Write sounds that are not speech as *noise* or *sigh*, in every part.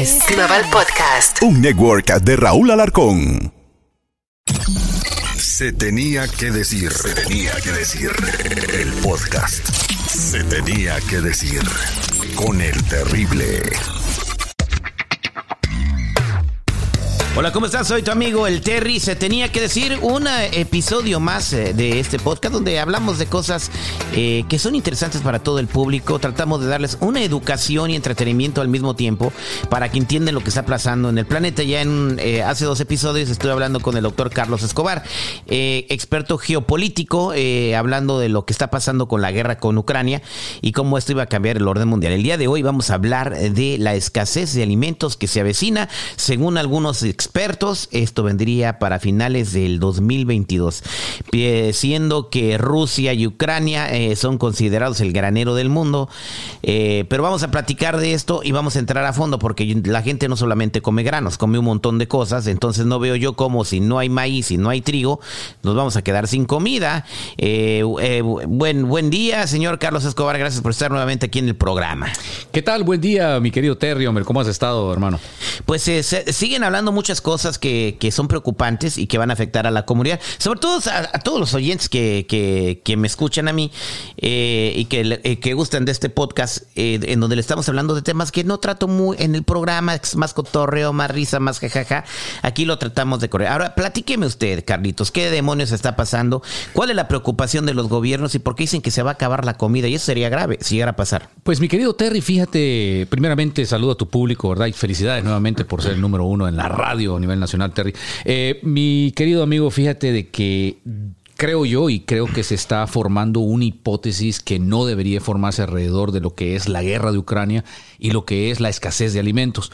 es Global Podcast. Un network de Raúl Alarcón. Se tenía que decir, se tenía que decir. El podcast. Se tenía que decir. Con el terrible. Hola, ¿cómo estás? Soy tu amigo el Terry. Se tenía que decir un eh, episodio más eh, de este podcast donde hablamos de cosas eh, que son interesantes para todo el público. Tratamos de darles una educación y entretenimiento al mismo tiempo para que entiendan lo que está pasando en el planeta. Ya en hace dos episodios estoy hablando con el doctor Carlos Escobar, experto geopolítico, hablando de lo que está pasando con la guerra con Ucrania y cómo esto iba a cambiar el orden mundial. El día de hoy vamos a hablar de la escasez de alimentos que se avecina, según algunos expertos, esto vendría para finales del 2022, siendo que Rusia y Ucrania eh, son considerados el granero del mundo. Eh, pero vamos a platicar de esto y vamos a entrar a fondo porque la gente no solamente come granos, come un montón de cosas, entonces no veo yo como si no hay maíz y no hay trigo, nos vamos a quedar sin comida. Eh, buen, buen día, señor Carlos Escobar, gracias por estar nuevamente aquí en el programa. ¿Qué tal? Buen día, mi querido Terry, hombre, ¿cómo has estado, hermano? Pues siguen hablando mucho cosas que, son preocupantes y que van a afectar a la comunidad, sobre todo a, todos los oyentes que, me escuchan a mí eh, y que, eh, que gustan de este podcast, eh, en donde le estamos hablando de temas que no trato muy en el programa, es más cotorreo, más risa, más jajaja. Aquí lo tratamos de correr. Ahora, platíqueme usted, Carlitos, ¿qué demonios está pasando? ¿Cuál es la preocupación de los gobiernos y por qué dicen que se va a acabar la comida? Y eso sería grave si llegara a pasar. Pues mi querido Terry, fíjate, primeramente saludo a tu público, ¿verdad? Y felicidades nuevamente por ser el número uno en la radio a nivel nacional, Terry. Eh, mi querido amigo, fíjate de que creo yo y creo que se está formando una hipótesis que no debería formarse alrededor de lo que es la guerra de Ucrania y lo que es la escasez de alimentos.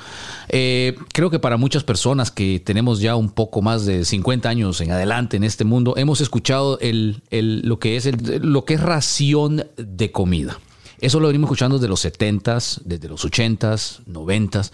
Eh, creo que para muchas personas que tenemos ya un poco más de 50 años en adelante en este mundo, hemos escuchado el, lo, que es lo que es ración de comida. Eso lo venimos escuchando desde los 70s, desde los 80s, 90s.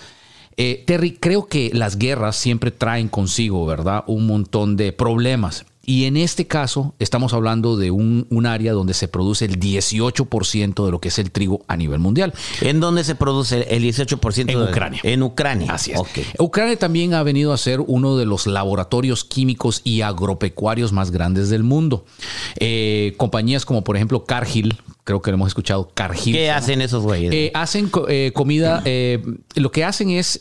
Eh, Terry, creo que las guerras siempre traen consigo, ¿verdad? Un montón de problemas. Y en este caso estamos hablando de un, área donde se produce el 18% de lo que es el trigo a nivel mundial. ¿En dónde se produce el 18%? En Ucrania. En Ucrania. Así es. Ucrania también ha venido a ser uno de los laboratorios químicos y agropecuarios más grandes del mundo. Eh, compañías como por ejemplo Cargill, creo que lo hemos escuchado, Cargill. ¿Qué hacen esos güeyes? Eh, hacen eh, comida, lo que hacen es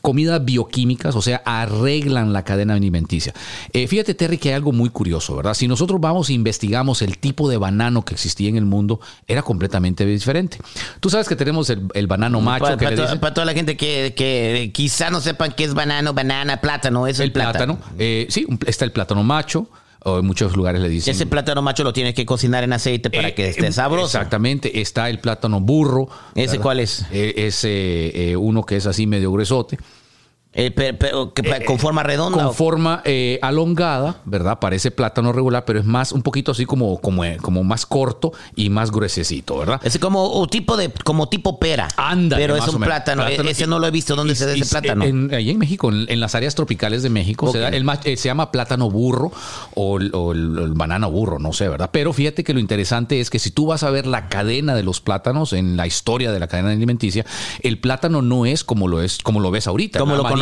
comida bioquímicas, o sea, arreglan la cadena alimenticia. fíjate Fíjate, Terry, que hay algo muy curioso, ¿verdad? Si nosotros vamos e investigamos el tipo de banano que existía en el mundo, era completamente diferente. Tú sabes que tenemos el, banano macho. Para, toda la gente que, quizá no sepan qué es banano, banana, plátano, es el, plátano. Eh, sí, está el plátano macho. O en muchos lugares le dicen. Ese plátano macho lo tienes que cocinar en aceite para eh, que esté eh, sabroso. Exactamente. Está el plátano burro. ¿Ese cuál es? es uno que es así medio gruesote. Eh, eh, con forma redonda. Con forma eh, alongada, ¿verdad? Parece plátano regular, pero es más, un poquito así como, como, como más corto y más gruesecito, ¿verdad? Es como tipo de, como tipo pera. Anda. Pero es un plátano. Ese no lo he visto. ¿Dónde se da ese plátano? En, ahí en México, en, las áreas tropicales de México, se, el, se, llama plátano burro o, el, banano burro, no sé, ¿verdad? Pero fíjate que lo interesante es que si tú vas a ver la cadena de los plátanos en la historia de la cadena alimenticia, el plátano no es como lo es, como lo ves ahorita. Como lo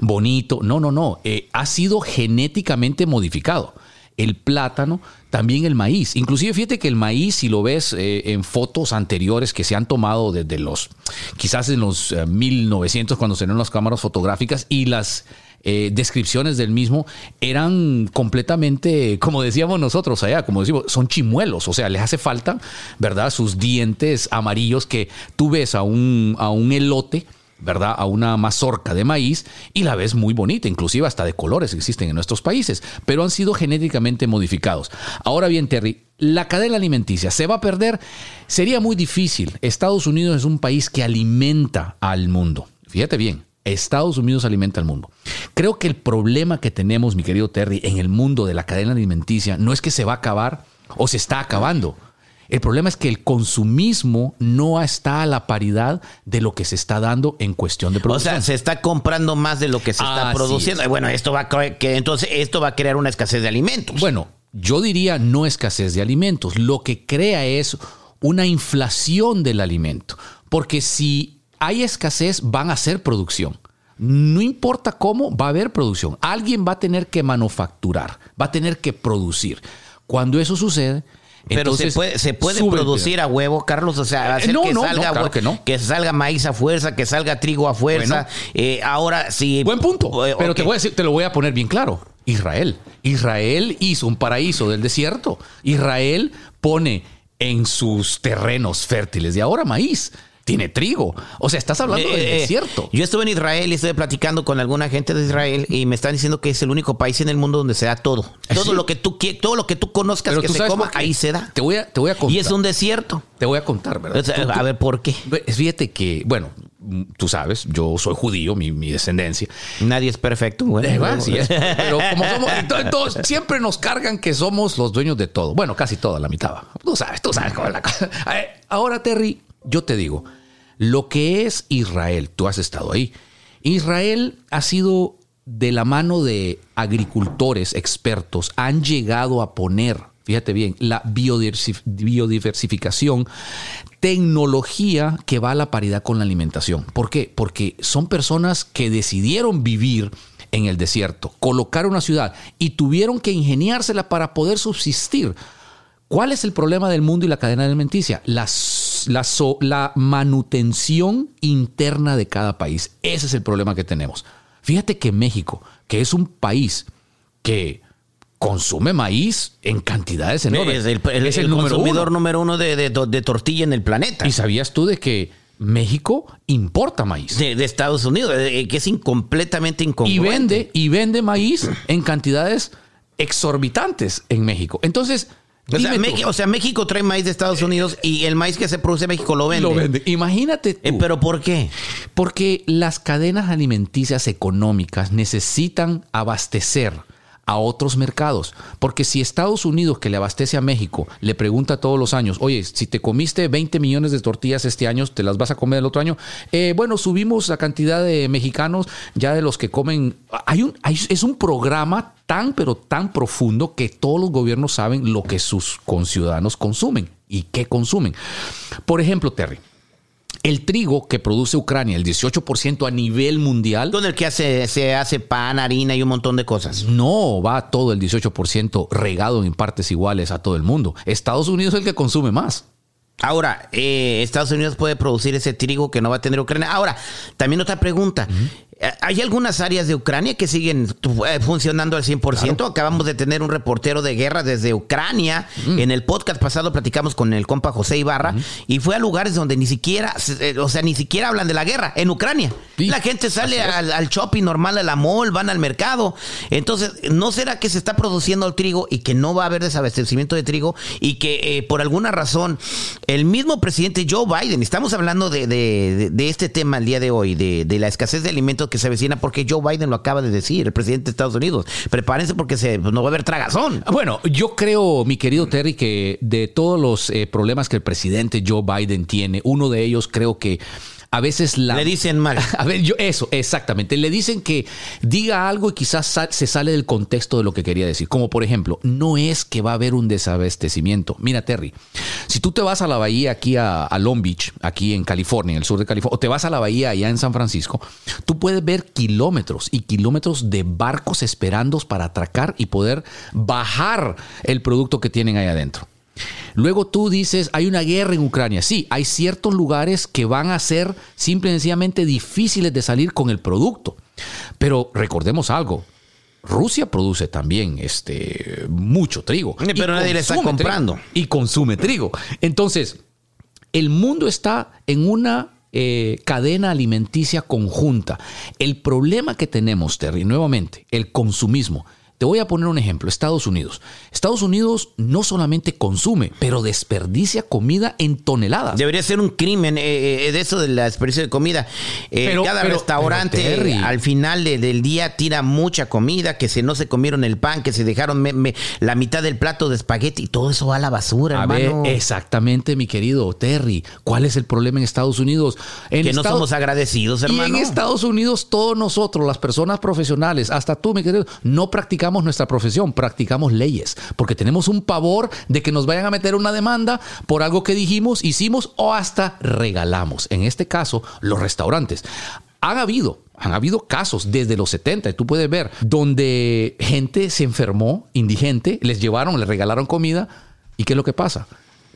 bonito. No, no, no. Eh, ha sido genéticamente modificado. El plátano, también el maíz. Inclusive fíjate que el maíz, si lo ves eh, en fotos anteriores que se han tomado desde los, quizás en los 1900 eh, cuando se las cámaras fotográficas y las descripciones del mismo eran completamente, como decíamos nosotros allá, como decimos, son chimuelos, o sea, les hace falta, ¿verdad? Sus dientes amarillos que tú ves a un, a un elote ¿verdad? A una mazorca de maíz y la ves muy bonita, inclusive hasta de colores existen en nuestros países, pero han sido genéticamente modificados. Ahora bien, Terry, la cadena alimenticia se va a perder, sería muy difícil. Estados Unidos es un país que alimenta al mundo. Fíjate bien, Estados Unidos alimenta al mundo. Creo que el problema que tenemos, mi querido Terry, en el mundo de la cadena alimenticia no es que se va a acabar o se está acabando el problema es que el consumismo no está a la paridad de lo que se está dando en cuestión de producción. O sea, se está comprando más de lo que se está produciendo. Bueno, esto va a que entonces esto va a crear una escasez de alimentos. Bueno, yo diría no escasez de alimentos. Lo que crea es una inflación del alimento. Porque si hay escasez, van a hacer producción. No importa cómo, va a haber producción. Alguien va a tener que manufacturar, va a tener que producir. Cuando eso sucede, Pero entonces se puede, se puede producir a huevo, Carlos. O sea, Eh, hacer no, que, no, salga, no, claro hue- que salga maíz a fuerza, que salga trigo a fuerza. Bueno. Eh, ahora sí. Buen punto. Eh, Pero te voy a decir, te lo voy a poner bien claro. Israel. Israel hizo un paraíso del desierto. Israel pone en sus terrenos fértiles de ahora maíz. Tiene trigo. O sea, estás hablando del Eh, eh, desierto. Yo estuve en Israel y estuve platicando con alguna gente de Israel y me están diciendo que es el único país en el mundo donde se da todo. Todo Sí. lo que tú todo lo que tú conozcas Pero que tú se coma, ahí se da. Te voy a, te voy a contar. Y es un desierto. Te voy a contar, ¿verdad? O sea, Tú- tú- a ver por qué. Fíjate que, bueno, tú sabes, yo soy judío, mi, mi descendencia. Nadie es perfecto. Bueno, Eh, sí es, pero como somos, ento- entonces, siempre nos cargan que somos los dueños de todo. Bueno, casi toda, la mitad. va. Tú sabes, tú sabes cómo es la cosa. Eh, Ahora, Terry, yo te digo, lo que es Israel, tú has estado ahí. Israel ha sido de la mano de agricultores expertos, han llegado a poner, fíjate bien, la biodiversif- biodiversificación, tecnología que va a la paridad con la alimentación. ¿Por qué? Porque son personas que decidieron vivir en el desierto, colocar una ciudad y tuvieron que ingeniársela para poder subsistir. ¿Cuál es el problema del mundo y la cadena alimenticia? La, s- la so- la manutención interna de cada país. Ese es el problema que tenemos. Fíjate que México, que es un país que consume maíz en cantidades enormes, Es el, el- es el número consumidor uno. número uno de, de- de tortilla en el planeta. ¿Y sabías tú de que México importa maíz? de, de Estados Unidos, eh, que es in- completamente y incongruente. vende y vende maíz en cantidades exorbitantes en México. Entonces, O sea, o México trae maíz de Estados Unidos y el maíz que se produce en México lo vende. lo vende. Imagínate tú. Eh, ¿Pero por qué? Porque las cadenas alimenticias económicas necesitan abastecer a otros mercados. Porque si Estados Unidos, que le abastece a México, le pregunta todos los años, oye, si te comiste 20 millones de tortillas este año, ¿te las vas a comer el otro año? Eh, bueno, subimos la cantidad de mexicanos ya de los que comen. Hay un, hay- es un programa tan, pero tan profundo que todos los gobiernos saben lo que sus conciudadanos consumen y qué consumen. Por ejemplo, Terry, el trigo que produce Ucrania, el 18% a nivel mundial, Con el que hace, se hace pan, harina y un montón de cosas. no va todo el 18% regado en partes iguales a todo el mundo. Estados Unidos es el que consume más. Ahora, eh, Estados Unidos puede producir ese trigo que no va a tener Ucrania. Ahora, también otra pregunta. ¿Hay algunas áreas de Ucrania que siguen eh, funcionando al 100%? Acabamos de tener un reportero de guerra desde Ucrania. En el podcast pasado platicamos con el compa José Ibarra y fue a lugares donde ni siquiera, eh, o sea, ni siquiera hablan de la guerra, en Ucrania. Sí, la gente sale al, al shopping normal, a la mall, van al mercado. Entonces, ¿no será que se está produciendo el trigo y que no va a haber desabastecimiento de trigo y que eh, por alguna razón el mismo presidente Joe Biden, estamos hablando de, de- de- de este tema el día de hoy, de la escasez de alimentos que se avecina, porque Joe Biden lo acaba de decir, el presidente de Estados Unidos. Prepárense porque se, pues, no va a haber tragazón. Bueno, yo creo, mi querido Terry, que de todos los eh, problemas que el presidente Joe Biden tiene, uno de ellos creo que a veces la... Le dicen mal. *laughs* A ver, yo, eso, exactamente. Le dicen que diga algo y quizás se sale del contexto de lo que quería decir. Como por ejemplo, no es que va a haber un desabastecimiento. Mira, Terry, si tú te vas a la bahía aquí a, a Long Beach, aquí en California, en el sur de California, o te vas a la bahía allá en San Francisco, tú puedes ver kilómetros y kilómetros de barcos esperando para atracar y poder bajar el producto que tienen ahí adentro. Luego tú dices, hay una guerra en Ucrania. Sí, hay ciertos lugares que van a ser simple y sencillamente difíciles de salir con el producto. Pero recordemos algo. Rusia produce también este, mucho trigo. Pero Y nadie le está comprando. trigo. y consume trigo. Entonces, el mundo está en una eh, cadena alimenticia conjunta. El problema que tenemos, Terry, nuevamente, el consumismo. Te voy a poner un ejemplo, Estados Unidos. Estados Unidos no solamente consume, pero desperdicia comida en toneladas. Debería ser un crimen eh, eh, de eso de la desperdicio de comida. Eh, Pero- cada pero- restaurante pero, Terry. al final de- del día tira mucha comida, que se no se comieron el pan, que se dejaron me- me- la mitad del plato de espagueti y todo eso va a la basura, A ver, hermano. exactamente, mi querido Terry. ¿Cuál es el problema en Estados Unidos? En que no somos agradecidos, Y hermano. en Estados Unidos, todos nosotros, las personas profesionales, hasta tú, mi querido, no practicamos practicamos nuestra profesión, practicamos leyes, porque tenemos un pavor de que nos vayan a meter una demanda por algo que dijimos, hicimos o hasta regalamos. En este caso, los restaurantes. Han habido, han habido casos desde los 70, tú puedes ver, donde gente se enfermó, indigente, les llevaron, les regalaron comida, ¿y qué es lo que pasa?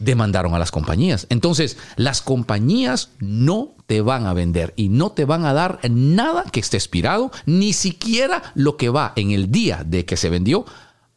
Demandaron a las compañías. Entonces, las compañías no te van a vender y no te van a dar nada que esté expirado, ni siquiera lo que va en el día de que se vendió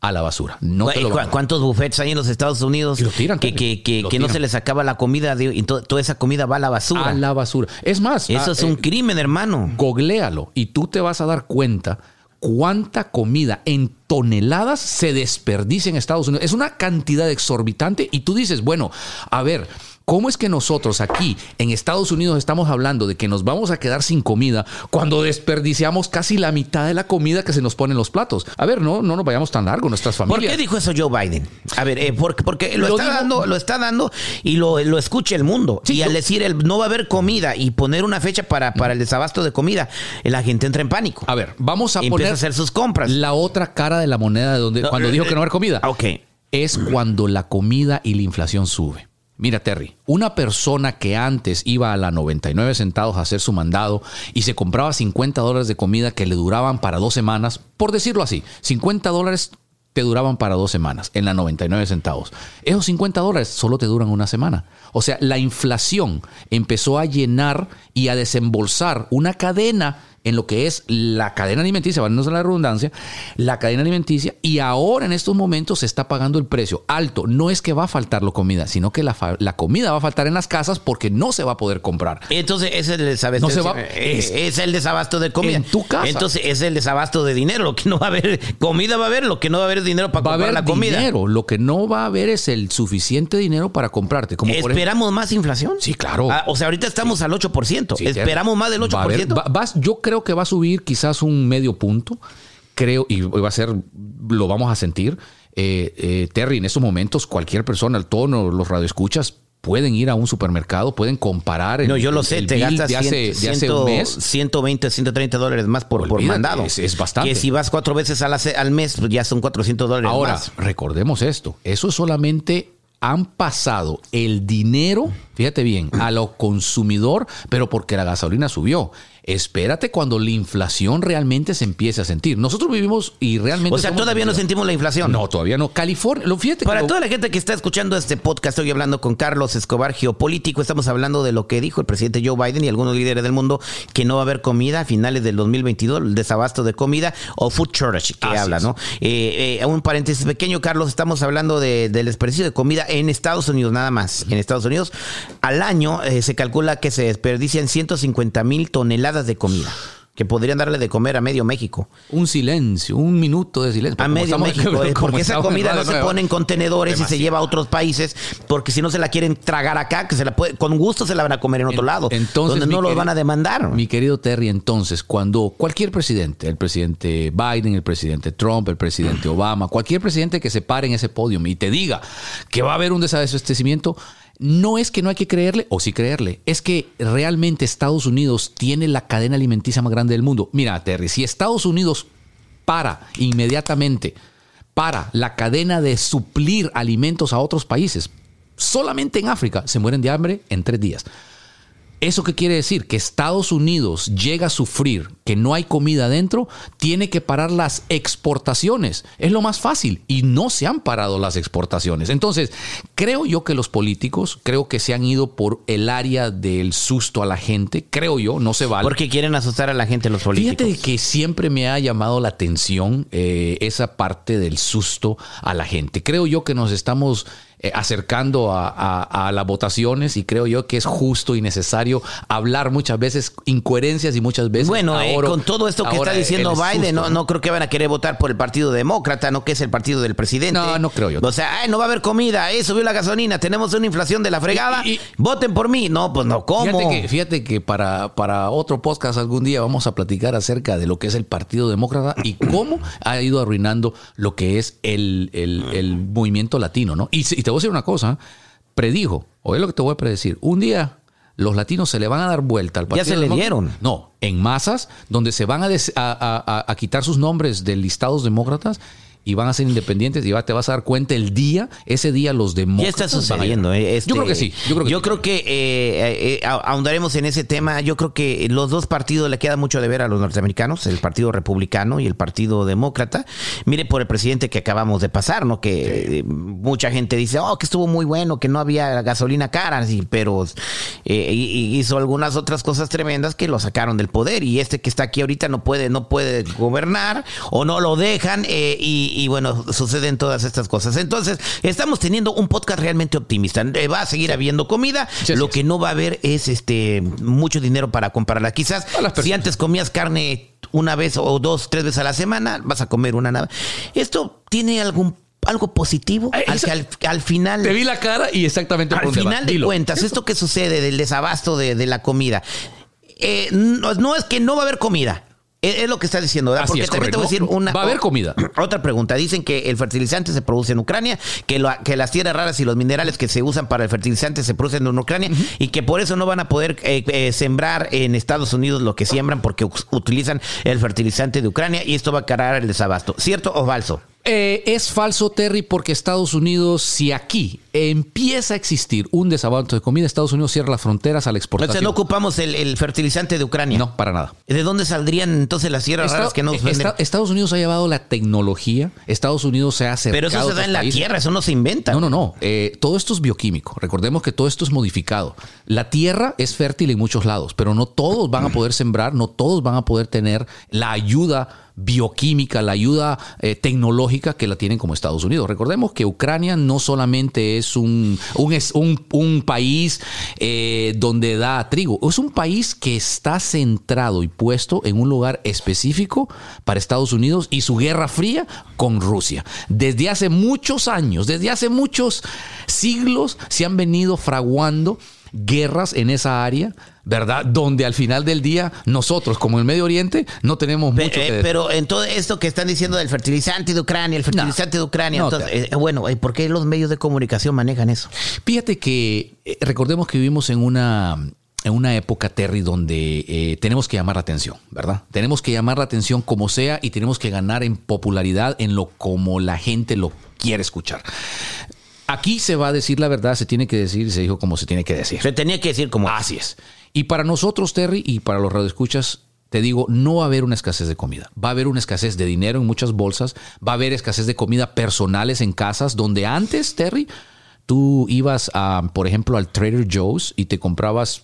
a la basura. No te lo van a dar. ¿Cuántos buffets hay en los Estados Unidos lo tiran, que, que, que- Lo que no se les acaba la comida y to- toda esa comida va a la basura? A la basura. Es más, Eso ah, es un eh, crimen, hermano. googlealo y tú te vas a dar cuenta cuánta comida en toneladas se desperdicia en Estados Unidos. Es una cantidad exorbitante y tú dices, bueno, a ver, ¿cómo es que nosotros aquí en Estados Unidos estamos hablando de que nos vamos a quedar sin comida cuando desperdiciamos casi la mitad de la comida que se nos pone en los platos? A ver, no, no nos vayamos tan largo, nuestras ¿Por familias. qué dijo eso Joe Biden? A ver, eh, porque, porque lo, Lo está dando, lo está dando y lo, lo escucha el mundo. Sí, y al decir el, no va a haber comida y poner una fecha para, para el desabasto de comida, la gente entra en pánico. A ver, vamos a Y poner a hacer sus compras. la otra cara de la moneda de donde No, cuando eh, dijo que no va a haber comida. Ok. es cuando la comida y la inflación sube. Mira, Terry, una persona que antes iba a la 99 centavos a hacer su mandado y se compraba 50 dólares de comida que le duraban para dos semanas, por decirlo así, 50 dólares te duraban para dos semanas en la 99 centavos. Esos 50 dólares solo te duran una semana. O sea, la inflación empezó a llenar y a desembolsar una cadena en lo que es la cadena alimenticia, valiéndose la redundancia, la cadena alimenticia, y ahora en estos momentos se está pagando el precio alto. No es que va a faltar la comida, sino que la, la comida va a faltar en las casas porque no se va a poder comprar. Entonces ese es el desabasto, No se va- eh, es- es, el desabasto de comida. En tu casa. Entonces es el desabasto de dinero. Lo que no va a haber, comida va a haber, lo que no va a haber es dinero para Va a comprar haber la comida. dinero, lo que no va a haber es el suficiente dinero para comprarte. Como por ejemplo- ¿Esperamos más inflación? Sí, claro. Ah, o sea, ahorita estamos al 8%. Sí, ¿Esperamos más del 8%? Va a haber- va- vas- yo creo que va a subir quizás un medio punto. Creo, y va a ser, lo vamos a sentir. Eh, eh, Terry, en estos momentos, cualquier persona, todos los radioescuchas, pueden ir a un supermercado, pueden comparar. el- no, yo lo el- sé, el te gastas de hace, de hace ciento- un mes. 120, 130 dólares más por, por mandado. es- es bastante. Que si vas cuatro veces al, al mes, pues ya son 400 dólares Ahora, más. recordemos esto, eso solamente han pasado el dinero, fíjate bien, a lo consumidor, pero porque la gasolina subió. Espérate cuando la inflación realmente se empiece a sentir. Nosotros vivimos y realmente... O sea, todavía no sentimos la inflación. No, todavía no. California, lo fíjate que Para lo- toda la gente que está escuchando este podcast, estoy hablando con Carlos Escobar, geopolítico. Estamos hablando de lo que dijo el presidente Joe Biden y algunos líderes del mundo, que no va a haber comida a finales del 2022, el desabasto de comida o food shortage que Así habla, es. ¿no? Eh, eh, un paréntesis pequeño, Carlos, estamos hablando de- del desperdicio de comida en Estados Unidos, nada más. En Estados Unidos, al año eh, se calcula que se desperdician 150 mil toneladas de comida. Que podrían darle de comer a medio México. un silencio, un minuto de silencio. A medio México, *laughs* eh, porque esa comida no se pone en contenedores y se lleva a otros países, porque si no se la quieren tragar acá, que se la puede, con gusto se la van a comer en otro En- lado, entonces, donde no los querido- van a demandar. Mi querido Terry, entonces, cuando cualquier presidente, el presidente Biden, el presidente Trump, el presidente *clears throat* Obama, cualquier presidente que se pare en ese podio y te diga que va a haber un desabastecimiento, no es que no hay que creerle, o sí creerle, es que realmente Estados Unidos tiene la cadena alimenticia más grande del mundo. Mira, Terry, si Estados Unidos para inmediatamente para la cadena de suplir alimentos a otros países, solamente en África se mueren de hambre en tres días. ¿Eso qué quiere decir? Que Estados Unidos llega a sufrir que no hay comida adentro, tiene que parar las exportaciones. Es lo más fácil y no se han parado las exportaciones. Entonces, creo yo que los políticos, creo que se han ido por el área del susto a la gente, creo yo, no se vale. Porque quieren asustar a la gente los políticos. Fíjate que siempre me ha llamado la atención eh, esa parte del susto a la gente. Creo yo que nos estamos eh, acercando a, a- a las votaciones y creo yo que es justo y necesario hablar muchas veces incoherencias y muchas veces Bueno, eh, con todo esto que está diciendo Biden, susto, no, no creo que van a querer votar por el Partido Demócrata, no que es el partido del presidente. No, no creo yo. O sea, ay, no va a haber comida, eh, subió la gasolina, tenemos una inflación de la fregada, Y- y- voten por mí. No, pues no, ¿cómo? Fíjate que, fíjate que para, para otro podcast algún día vamos a platicar acerca de lo que es el Partido Demócrata y cómo ha ido arruinando lo que es el, el- el movimiento latino, ¿no? Y te voy a decir una cosa, predijo, oye lo que te voy a predecir, un día los latinos se le van a dar vuelta al Ya Partido se le dieron. No, en masas, donde se van a, des- a- a- a- a quitar sus nombres de listados demócratas y van a ser independientes y va- te vas a dar cuenta el día, ese día los Ya demócratas. está van a sucediendo. eh, este- yo creo que sí. Yo creo que, sí. creo que, eh, eh, ah- ahondaremos en ese tema. Yo creo que los dos partidos le queda mucho de ver a los norteamericanos, el Partido Republicano y el Partido Demócrata. Mire por el presidente que acabamos de pasar, ¿no? Que eh, mucha gente dice, oh, que estuvo muy bueno, que no había gasolina cara, sí, pero eh, hizo algunas otras cosas tremendas que lo sacaron del poder. Y este que está aquí ahorita no puede, no puede gobernar o no lo dejan eh, y, y bueno, suceden todas estas cosas. Entonces, estamos teniendo un podcast realmente optimista. Eh, va a seguir habiendo comida. Sí, lo que no va a haber es este mucho dinero para comprarla. Quizás si antes comías carne una vez o dos, tres veces a la semana, vas a comer una nada. ¿Esto tiene algún algo positivo? Eh, Al, que al, al final Te vi la cara y exactamente al final de cuentas, esto que sucede del desabasto de, de la comida, eh, no, no es que no va a haber comida. Es, lo que está diciendo, ¿verdad? Así Porque es, también te voy a correcto. decir una. Va a haber comida. Otra pregunta. Dicen que el fertilizante se produce en Ucrania, que, lo- que las tierras raras y los minerales que se usan para el fertilizante se producen en Ucrania y que por eso no van a poder eh, eh, sembrar en Estados Unidos lo que siembran porque utilizan el fertilizante de Ucrania y esto va a crear el desabasto. ¿Cierto o falso? Eh, es falso, Terry, porque Estados Unidos, si aquí empieza a existir un desabasto de comida, Estados Unidos cierra las fronteras a la exportación. Entonces no ocupamos el, el fertilizante de Ucrania. No, para nada. ¿De dónde saldrían entonces las tierras raras que nos eh, venden? esta- Estados Unidos ha llevado la tecnología, Estados Unidos se ha acercado Pero eso se da en la países. tierra, eso no se inventa. No, no, no. Eh, todo esto es bioquímico. Recordemos que todo esto es modificado. La tierra es fértil en muchos lados, pero no todos van a poder sembrar, no todos van a poder tener la ayuda bioquímica, la ayuda eh, tecnológica que la tienen como Estados Unidos. Recordemos que Ucrania no solamente es un, un, un país eh, donde da trigo, es un país que está centrado y puesto en un lugar específico para Estados Unidos y su guerra fría con Rusia. Desde hace muchos años, desde hace muchos siglos, se han venido fraguando guerras en esa área, ¿verdad? Donde al final del día nosotros, como el Medio Oriente, no tenemos mucho eh, que pero en todo esto que están diciendo del fertilizante de Ucrania, el fertilizante de Ucrania, No, entonces, eh, bueno, eh, ¿por qué los medios de comunicación manejan eso? Fíjate que eh, recordemos que vivimos en una, en una época, Terry, donde eh, tenemos que llamar la atención, ¿verdad? Tenemos que llamar la atención como sea y tenemos que ganar en popularidad en lo como la gente lo quiere escuchar. Aquí se va a decir la verdad, se tiene que decir, se dijo como se tiene que decir. Se tenía que decir como Así es. Y para nosotros, Terry, y para los radioescuchas, te digo, no va a haber una escasez de comida. Va a haber una escasez de dinero en muchas bolsas. Va a haber escasez de comida personales en casas, donde antes, Terry, tú ibas, a, por ejemplo, al Trader Joe's y te comprabas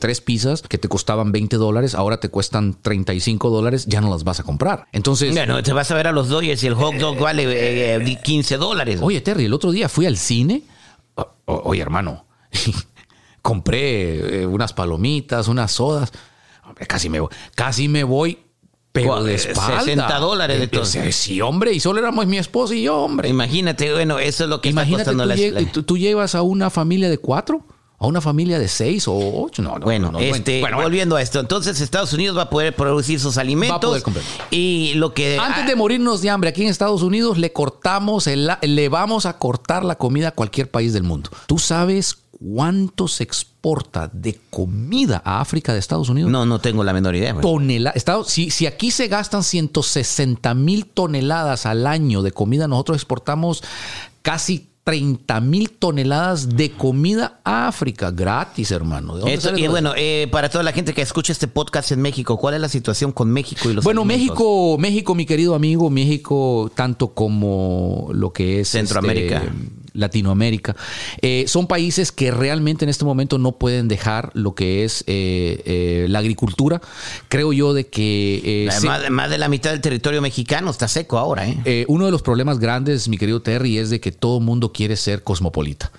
tres pizzas que te costaban 20 dólares, ahora te cuestan 35 dólares, ya no las vas a comprar. Entonces, Bueno, te vas a ver a los Dodgers y el hot dog vale eh, eh, 15 dólares. Oye, Terry, el otro día fui al cine. O- oye, hermano, compré eh, unas palomitas, unas sodas. Hombre, casi me voy. Casi me voy, pero de espalda. 60 dólares de Eh, todo. eh, Sí, hombre, y solo éramos mi esposa y yo, hombre. Imagínate, bueno, eso es lo que Imagínate, está tú, la, lle- tú- tú llevas a una familia de cuatro, a una familia de seis o ocho. No, no, Bueno, no, no, este, bueno, bueno. volviendo a esto, entonces Estados Unidos va a poder producir sus alimentos poder comprar. y lo que Antes de morirnos de hambre aquí en Estados Unidos, le cortamos, el- le vamos a cortar la comida a cualquier país del mundo. ¿Tú sabes cuánto se exporta de comida a África de Estados Unidos? no, no tengo la menor idea. güey. Tonela- Estados- si, si aquí se gastan 160 mil toneladas al año de comida, nosotros exportamos casi 30 mil toneladas de comida a África, gratis, hermano. ¿De dónde Esto- y bueno, eh, para toda la gente que escucha este podcast en México, ¿cuál es la situación con México y los Bueno, alimentos? México, México, mi querido amigo, México, tanto como lo que es Centroamérica. este, Latinoamérica, eh, son países que realmente en este momento no pueden dejar lo que es eh, eh, la agricultura. Creo yo de que eh, se- más, más de la mitad del territorio mexicano está seco ahora, ¿eh? eh, uno de los problemas grandes, mi querido Terry, es de que todo mundo quiere ser cosmopolita.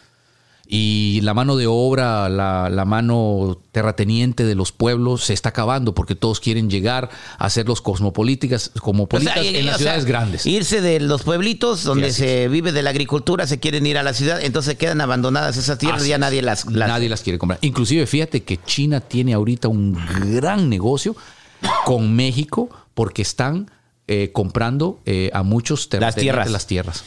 Y la mano de obra, la, la mano terrateniente de los pueblos se está acabando porque todos quieren llegar a ser los cosmopolíticas, O cosmopolitas sea, y- en o las sea, ciudades grandes. Irse de los pueblitos donde se vive de la agricultura, se quieren ir a la ciudad, entonces quedan abandonadas esas tierras, Así ya nadie las, las- Nadie las quiere comprar. Inclusive, fíjate que China tiene ahorita un gran negocio con México porque están eh, comprando eh, a muchos Las tierras. las tierras.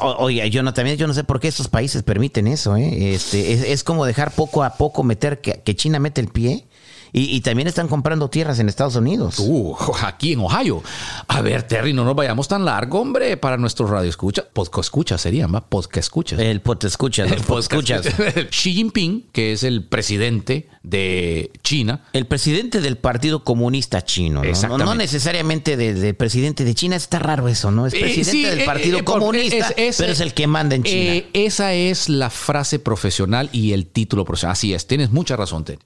O- Oye, yo no, también yo no sé por qué estos países permiten eso, ¿eh? Este, es, es como dejar poco a poco meter que, que China mete el pie y, y también están comprando tierras en Estados Unidos. Uh, aquí en Ohio. A ver, Terry, no nos vayamos tan largo, hombre, para nuestro radio escucha. Podcast escucha sería, ¿va? Podcast escucha. El pot escuchas, los *laughs* pot escuchas. *laughs* Xi Jinping, que es el presidente de China, El presidente del Partido Comunista Chino, ¿no? No, necesariamente de, de presidente de China, está raro eso, ¿no? Es Eh, presidente sí, del eh, Partido eh, Comunista, es- es- pero es el que manda en China. Esa es la frase profesional y el título profesional. Así es, tienes mucha razón, Ted.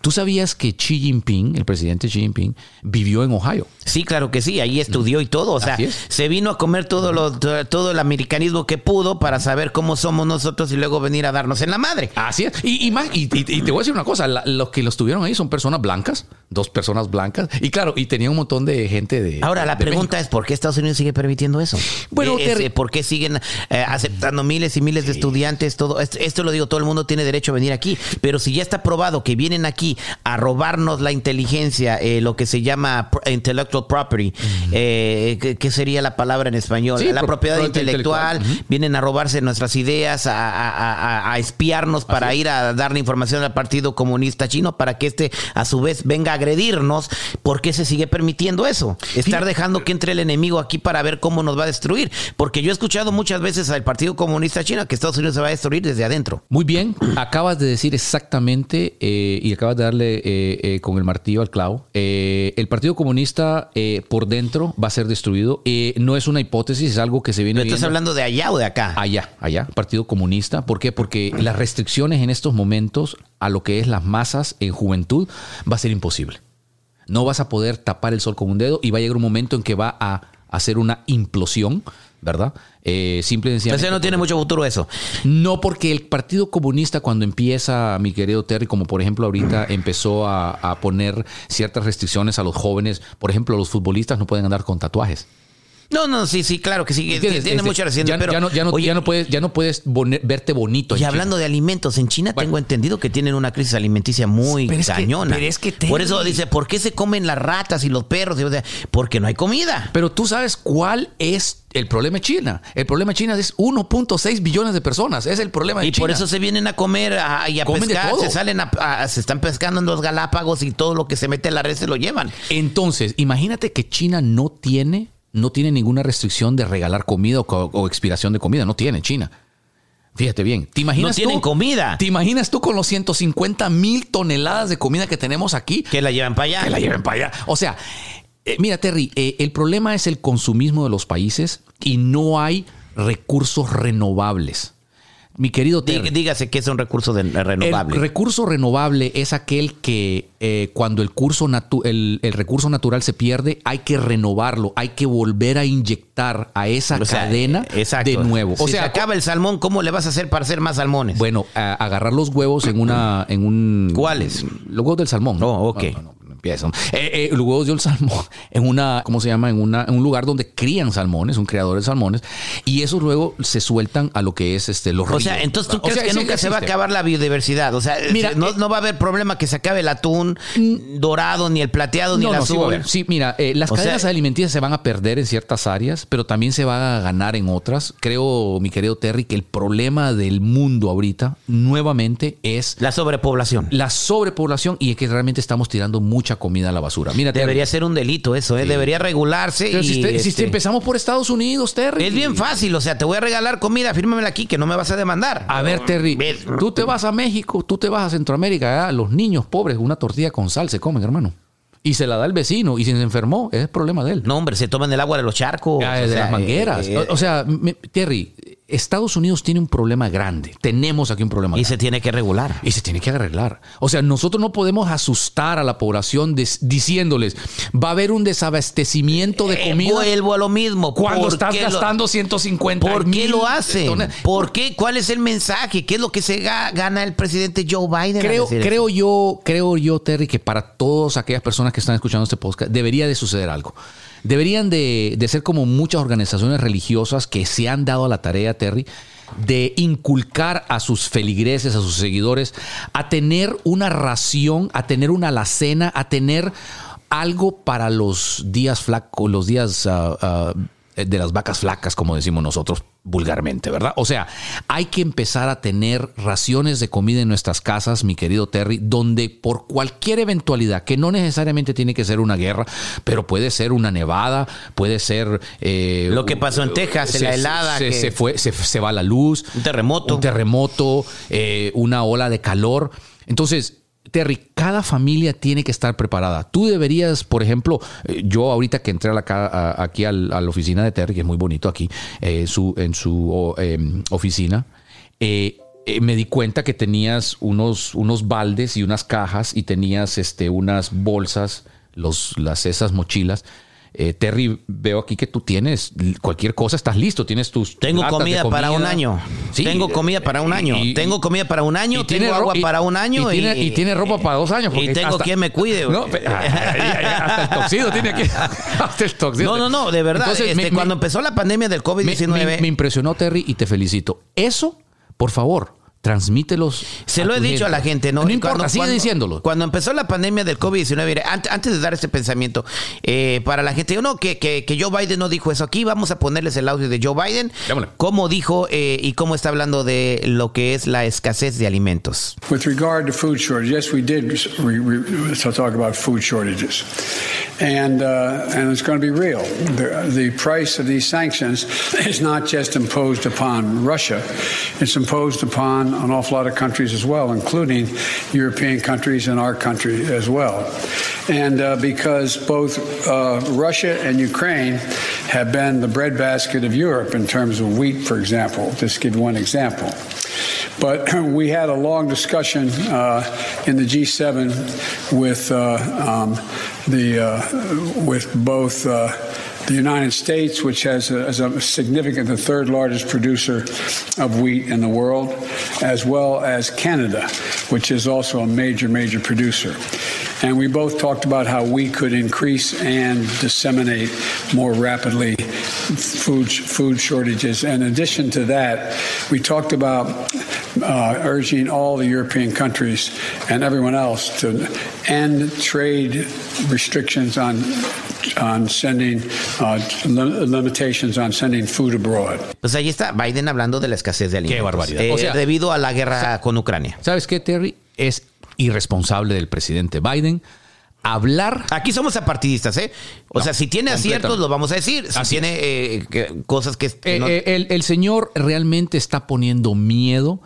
¿Tú sabías que Xi Jinping, el presidente Xi Jinping, vivió en Ohio? Sí, claro que sí, ahí estudió y todo, o sea, se vino a comer todo lo todo, el americanismo que pudo para saber cómo somos nosotros y luego venir a darnos en la madre. Así es. Y, y más, y, y- y te voy a decir una cosa, la- los que los tuvieron ahí son personas blancas, dos personas blancas, y claro, y tenía un montón de gente de... Ahora, la de pregunta México. es, ¿por qué Estados Unidos sigue permitiendo eso? Bueno, Eh, es, eh, ¿Por qué siguen eh, aceptando miles y miles de estudiantes? Todo esto, esto lo digo, todo el mundo tiene derecho a venir aquí, pero si ya está probado que vienen aquí a robarnos la inteligencia, eh, lo que se llama intellectual property, eh, ¿qué, sería la palabra en español? Sí, la pro- propiedad intelectual, intelectual. vienen a robarse nuestras ideas, a, a- a- a- a espiarnos para ir a darle información al Partido Comunista Chino para que este a su vez venga a agredirnos. ¿Por qué se sigue permitiendo eso? Estar dejando que entre el enemigo aquí para ver cómo nos va a destruir. Porque yo he escuchado muchas veces al Partido Comunista Chino que Estados Unidos se va a destruir desde adentro. Muy bien, acabas de decir exactamente eh, y acabas de darle eh, con el martillo al clavo. Eh, el Partido Comunista eh, por dentro va a ser destruido. No es una hipótesis, es algo que se viene ¿Pero estás hablando de allá o de acá? Allá, allá, Partido Comunista. ¿Por qué? Porque las restricciones en estos momentos a lo que es las masas en juventud va a ser imposible. No vas a poder tapar el sol con un dedo y va a llegar un momento en que va a hacer una implosión, ¿verdad? Eh, simple y Entonces sencillamente no tiene mucho futuro eso. no, porque el Partido Comunista cuando empieza, mi querido Terry, como por ejemplo ahorita *clears throat* empezó a, a poner ciertas restricciones a los jóvenes, por ejemplo los futbolistas no pueden andar con tatuajes. No, no, sí, sí, claro que sí. Tiene Este, mucha reciente, ya, pero ya no, ya, no, oye, ya no puedes, ya no puedes verte bonito. en Y China. hablando de alimentos, en China Bueno. tengo entendido que tienen una crisis alimenticia muy Pero es que- cañona. pero es que, Por eso dice, ¿por qué se comen las ratas y los perros? Y, o sea, Porque no hay comida. Pero tú sabes cuál es el problema de China. El problema de China es 1.6 billones de personas. Es el problema de Y China. por eso se vienen a comer a- y a Comen pescar, se salen a, a- se están pescando en los Galápagos y todo lo que se mete en la red se lo llevan. Entonces, imagínate que China no tiene, no tiene ninguna restricción de regalar comida o, expiración de comida. No tiene China. Fíjate bien. ¿Te imaginas No tienen tú- comida. ¿Te imaginas tú con los 150 mil toneladas de comida que tenemos aquí? Que la llevan para allá. Que la lleven para allá. O sea, eh, mira, Terry, eh, el problema es el consumismo de los países y no hay recursos renovables. Mi querido Terry. Dígase que es un recurso de- renovable. El recurso renovable es aquel que eh, cuando el, curso natu- el, el recurso natural se pierde, hay que renovarlo, hay que volver a inyectar a esa O cadena de nuevo. Si O sea, se acaba el salmón, ¿cómo le vas a hacer para hacer más salmones? bueno, a- agarrar los huevos en una, en un. ¿Cuáles? Los huevos del salmón. Oh, ok. No, no, no, no empiezan. Eh, eh, los huevos del salmón *laughs* en una, ¿cómo se llama? En una, en un lugar donde crían salmones, un criador de salmones, y esos luego se sueltan a lo que es este los O sea, ríos, entonces tú crees sea, que sí nunca se va a acabar la biodiversidad. O sea, Mira, no, eh, no va a haber problema que se acabe el atún dorado, ni el plateado, ni No, el no, sí, va a azul. haber. sí, mira, eh, las O sea- cadenas alimenticias se van a perder en ciertas áreas, pero también se va a ganar en otras. Creo, mi querido Terry, que el problema del mundo ahorita, nuevamente, es La sobrepoblación. la sobrepoblación y es que realmente estamos tirando mucha comida a la basura. Mira, Terry, Debería ser un delito eso, ¿eh? Debería regularse. pero y, si, te- si este, empezamos por Estados Unidos, Terry. Es bien fácil, o sea, te voy a regalar comida, fírmamela aquí, que no me vas a demandar. A ver, Terry, Ves. tú te vas a México, tú te vas a Centroamérica, ¿ah? los niños pobres, una tortilla con sal se comen, hermano. Y se la da el vecino, y si se enfermó, es el problema de él. No, hombre, se toman el agua de los charcos. Ah, o de sea, las mangueras. eh, o, o sea, me- Terry, Estados Unidos tiene un problema grande. Tenemos aquí un problema y grande. se tiene que regular. Y se tiene que arreglar. O sea, nosotros no podemos asustar a la población diciéndoles, va a haber un desabastecimiento de Eh, comida vuelvo a lo mismo. cuando ¿Por estás qué lo- gastando 150 ¿Por qué lo hacen? ¿Por qué? ¿Cuál es el mensaje? ¿Qué es lo que se ga- gana el presidente Joe Biden? Creo, eso? creo yo, creo yo, Terry, que para todas aquellas personas que están escuchando este podcast, debería de suceder algo. Deberían de, de ser como muchas organizaciones religiosas que se han dado a la tarea, Terry, de inculcar a sus feligreses, a sus seguidores, a tener una ración, a tener una alacena, a tener algo para los días flacos, los días ah, de las vacas flacas, como decimos nosotros vulgarmente, ¿verdad? O sea, hay que empezar a tener raciones de comida en nuestras casas, mi querido Terry, donde por cualquier eventualidad, que no necesariamente tiene que ser una guerra, pero puede ser una nevada, puede ser... eh, Lo que pasó en Texas, en la helada. Se, se fue, se, se, va la luz. Un terremoto. Un terremoto, eh, una ola de calor. Entonces, Terry, cada familia tiene que estar preparada. Tú deberías, por ejemplo, eh, yo ahorita que entré a la, aquí a la oficina de Terry, que es muy bonito aquí, eh, su, en su eh, oficina, me di cuenta que tenías unos, unos baldes y unas cajas y tenías este, unas bolsas, los, las, esas mochilas eh, Terry, veo aquí que tú tienes cualquier cosa, estás listo, tienes tus. Tengo comida, para un año. Sí, tengo comida para un año. tengo comida para un año. tengo agua para un año. Y, tiene, ropa para dos años. Y tengo quien me cuide. No, hasta el toxido tiene que. *laughs* Hasta el toxido. No, no, no, de verdad. Entonces, este, cuando empezó la pandemia del COVID-19. me impresionó, Terry, y te felicito. Eso, por favor, transmítelos. Se lo he dicho a la gente, ¿no? No importa, sigue diciéndolo. Cuando empezó la pandemia del COVID-19, antes, de dar este pensamiento, eh, para la gente, no, que, que, que, Joe Biden no dijo eso. Aquí vamos a ponerles el audio de Joe Biden, cómo dijo eh, y cómo está hablando de lo que es la escasez de alimentos. With regard to food shortage, yes, we did re, re, talk about food shortages. And, uh, and it's going to be real. The, the price of these sanctions *laughs* is not just imposed upon Russia, it's imposed upon an awful lot of countries as well, including European countries and our country as well. And uh, because both uh, Russia and Ukraine have been the breadbasket of Europe in terms of wheat, for example, just to give one example. But *laughs* we had a long discussion uh, in the G7 with uh, um, the uh, with both uh, the United States, which has a, has a, significant, the third largest producer of wheat in the world, as well as Canada, which is also a major, major producer. And we both talked about how we could increase and disseminate more rapidly food, food shortages. In addition to that, we talked about uh, urging all the European countries and everyone else to end trade restrictions on on sending uh, limitations on sending food abroad. Pues ahí está Biden hablando de la escasez de alimentos. Qué barbaridad. Eh, o sea, debido a la guerra o sea, con Ucrania. ¿Sabes qué, Terry? Es irresponsable del presidente Biden hablar. Aquí somos apartidistas, ¿eh? O no, sea, si tiene aciertos, lo vamos a decir. Si Así tiene eh, que, cosas que. Eh, no... eh, el, el, señor realmente está poniendo miedo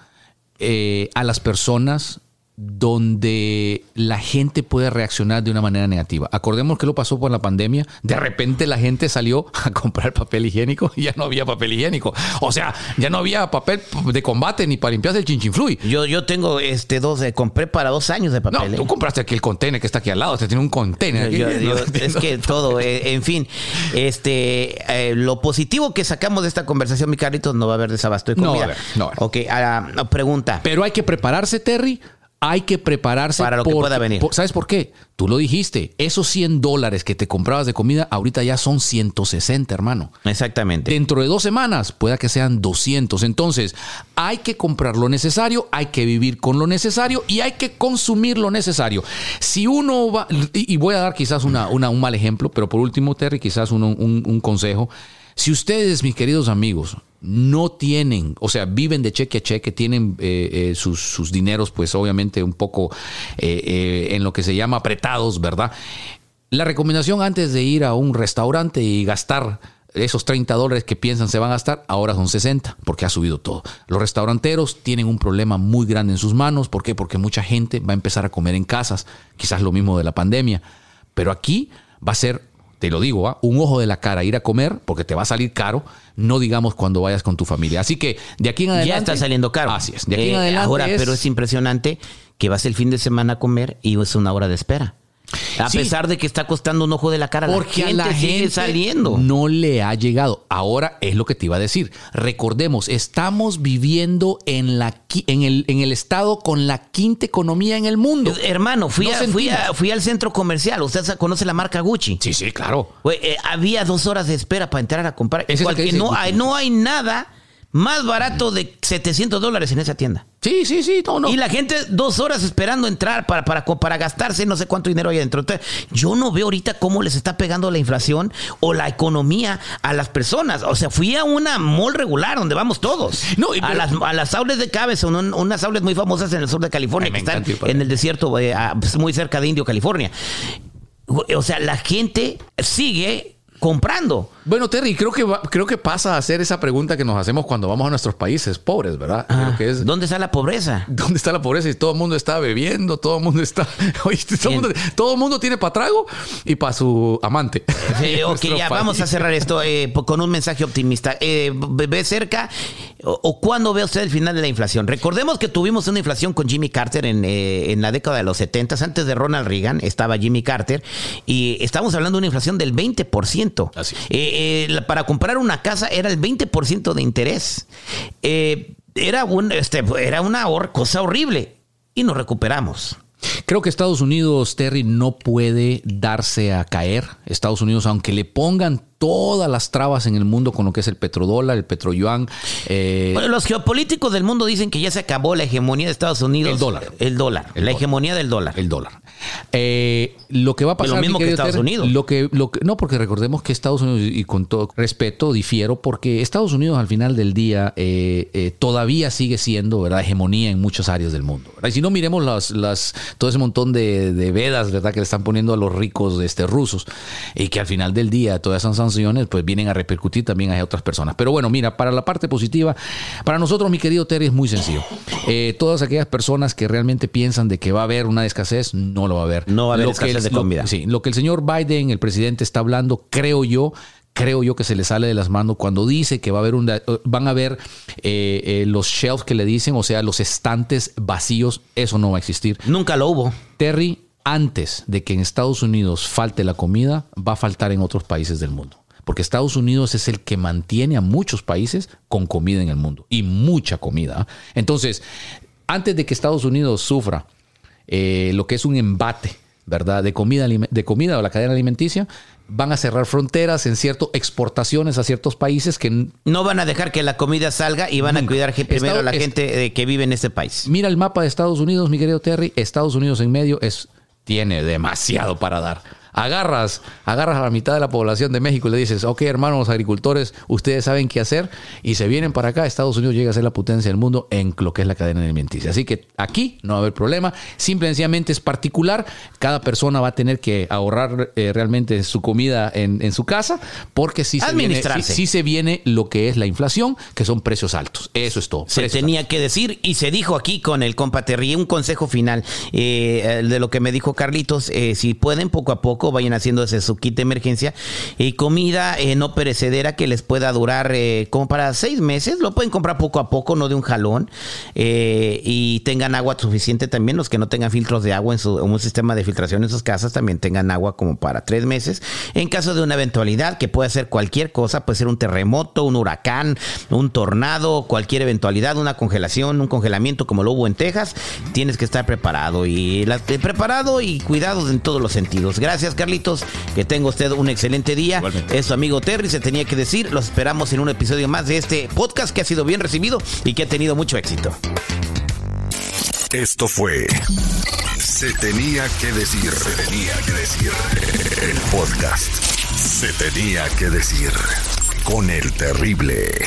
eh, a las personas donde la gente puede reaccionar de una manera negativa. Acordemos que lo pasó por la pandemia. De repente la gente salió a comprar papel higiénico y ya no había papel higiénico. O sea, ya no había papel de combate ni para limpiarse el chinchinfluy. Yo, yo tengo este dos, eh, compré para dos años de papel. No, tú compraste aquí el container que está aquí al lado. Usted tiene un container. Yo, yo, es que *laughs* todo, eh, en fin, este, eh, lo positivo que sacamos de esta conversación, mi carrito, no va a haber desabasto de comida. No, va a haber, no. Va a Ok, uh, pregunta. Pero hay que prepararse, Terry hay que prepararse para lo porque, que pueda venir. Por, ¿Sabes por qué? Tú lo dijiste. Esos 100 dólares que te comprabas de comida, ahorita ya son 160, hermano. Exactamente. Dentro de dos semanas, pueda que sean 200. Entonces, hay que comprar lo necesario, hay que vivir con lo necesario y hay que consumir lo necesario. Si uno va, y voy a dar quizás una, una, un mal ejemplo, pero por último, Terry, quizás un, un, un consejo. Si ustedes, mis queridos amigos, no tienen, o sea, viven de cheque a cheque, tienen eh, eh, sus, sus, dineros, pues obviamente un poco eh, en lo que se llama apretados, ¿verdad? La recomendación antes de ir a un restaurante y gastar esos 30 dólares que piensan se van a gastar, ahora son 60, porque ha subido todo. Los restauranteros tienen un problema muy grande en sus manos. ¿Por qué? Porque mucha gente va a empezar a comer en casas, quizás lo mismo de la pandemia. Pero aquí va a ser te lo digo, ¿eh? un ojo de la cara ir a comer porque te va a salir caro, no digamos cuando vayas con tu familia. Así que de aquí en adelante. Ya está saliendo caro. Así es. De aquí eh, en adelante. Ahora, es... pero es impresionante que vas el fin de semana a comer y es una hora de espera. A sí, pesar de que está costando un ojo de la cara, porque la gente, a la sigue gente saliendo. No le ha llegado. Ahora es lo que te iba a decir. Recordemos, estamos viviendo en, la, en, el, en el estado con la quinta economía en el mundo. Hermano, fui, no a, fui, a, fui, al centro comercial. ¿Usted conoce la marca Gucci? Sí, sí, claro. Eh, había dos horas de espera para entrar a comprar. Es no, hay, no hay nada Más barato de 700 dólares en esa tienda. Sí, sí, sí, no, no. Y la gente dos horas esperando entrar para, para, para gastarse no sé cuánto dinero hay adentro. Entonces, yo no veo ahorita cómo les está pegando la inflación o la economía a las personas. O sea, fui a una mall regular donde vamos todos. No, y a, pero- las, a las aules de Cabezon, un- unas aules muy famosas en el sur de California, que están encanta en el desierto, eh, pues, muy cerca de Indio, California. O sea, la gente sigue comprando. Bueno, Terry, creo que, va- creo que pasa a hacer esa pregunta que nos hacemos cuando vamos a nuestros países pobres, ¿verdad? Creo que es, ¿Dónde está la pobreza? *laughs* ¿Dónde está la pobreza? Y todo el mundo está bebiendo, todo el mundo está. *laughs* Todo, el mundo, todo el mundo tiene para trago y para su amante. *laughs* Eh, ok, ya país. vamos a cerrar esto eh, con un mensaje optimista. Eh, ¿Ve cerca o, o cuándo ve usted el final de la inflación? Recordemos que tuvimos una inflación con Jimmy Carter en, eh, en la década de los 70, antes de Ronald Reagan estaba Jimmy Carter y estamos hablando de una inflación del 20%. Así. Eh, eh, para comprar una casa era el 20% de interés. Eh, era, un, este, era una cosa horrible y nos recuperamos. Creo que Estados Unidos, Terry, no puede darse a caer. Estados Unidos, aunque le pongan todas las trabas en el mundo con lo que es el petrodólar, el petroyuan, eh, Bueno, los geopolíticos del mundo dicen que ya se acabó la hegemonía de Estados Unidos. El dólar. El dólar. El la dólar. hegemonía del dólar. el dólar. Eh, lo que va a Pues pasar lo mismo mi que Estados Unidos. Lo que, lo que- no, porque recordemos que Estados Unidos, y con todo respeto, difiero, porque Estados Unidos al final del día eh, eh, todavía sigue siendo ¿verdad? hegemonía en muchas áreas del mundo. ¿verdad? Y si no, miremos las, las, todo ese montón de, de vedas ¿verdad? que le están poniendo a los ricos este, rusos, y que al final del día todas esas sanciones pues vienen a repercutir también a otras personas. Pero bueno, mira, para la parte positiva, para nosotros, mi querido Terry, es muy sencillo. Todas aquellas personas que realmente piensan de que va a haber una escasez, no lo va a haber. No va a haber Lo que el- de lo- comida. sí, lo que el señor Biden, el presidente, está hablando, creo yo, creo yo que se le sale de las manos cuando dice que va a haber un, van a haber eh, eh, los shelves que le dicen, o sea, los estantes vacíos, eso no va a existir. Nunca lo hubo. Terry, antes de que en Estados Unidos falte la comida, va a faltar en otros países del mundo. Porque Estados Unidos es el que mantiene a muchos países con comida en el mundo. Y mucha comida. Entonces, antes de que Estados Unidos sufra eh, lo que es un embate, ¿verdad? De comida, de comida o la cadena alimenticia, van a cerrar fronteras en ciertas exportaciones a ciertos países que No van a dejar que la comida salga y van a cuidar primero a la gente eh, que vive en este país. Mira el mapa de Estados Unidos, mi querido Terry. Estados Unidos en medio es tiene demasiado para dar. Agarras, agarras a la mitad de la población de México y le dices, ok, hermanos los agricultores, ustedes saben qué hacer y se vienen para acá. Estados Unidos llega a ser la potencia del mundo en lo que es la cadena alimenticia. Así que aquí no va a haber problema. Simple y sencillamente es particular. Cada persona va a tener que ahorrar eh, realmente su comida en, en su casa porque sí se, viene, Administrarse. sí- sí se viene lo que es la inflación, que son precios altos. Eso es todo. Se tenía que decir y se dijo aquí con el compa Terry. Un consejo final eh, de lo que me dijo Carlitos. eh, si pueden, poco a poco vayan haciéndose su kit de emergencia y comida eh, no perecedera que les pueda durar eh, como para seis meses. Lo pueden comprar poco a poco, no de un jalón. eh, y tengan agua suficiente también. Los que no tengan filtros de agua en, su, un sistema de filtración en sus casas también tengan agua como para tres meses. En caso de una eventualidad que puede ser cualquier cosa, puede ser un terremoto, un huracán, un tornado, cualquier eventualidad, una congelación, un congelamiento como lo hubo en Texas, tienes que estar preparado y la- preparado y cuidado en todos los sentidos. Gracias, Carlitos. Que tenga usted un excelente día. Igualmente. Es su amigo Terry, se tenía que decir. Los esperamos en un episodio más de este podcast que ha sido bien recibido y que ha tenido mucho éxito. Esto fue Se tenía que decir. Se tenía que decir. El podcast. Se tenía que decir. Con el terrible.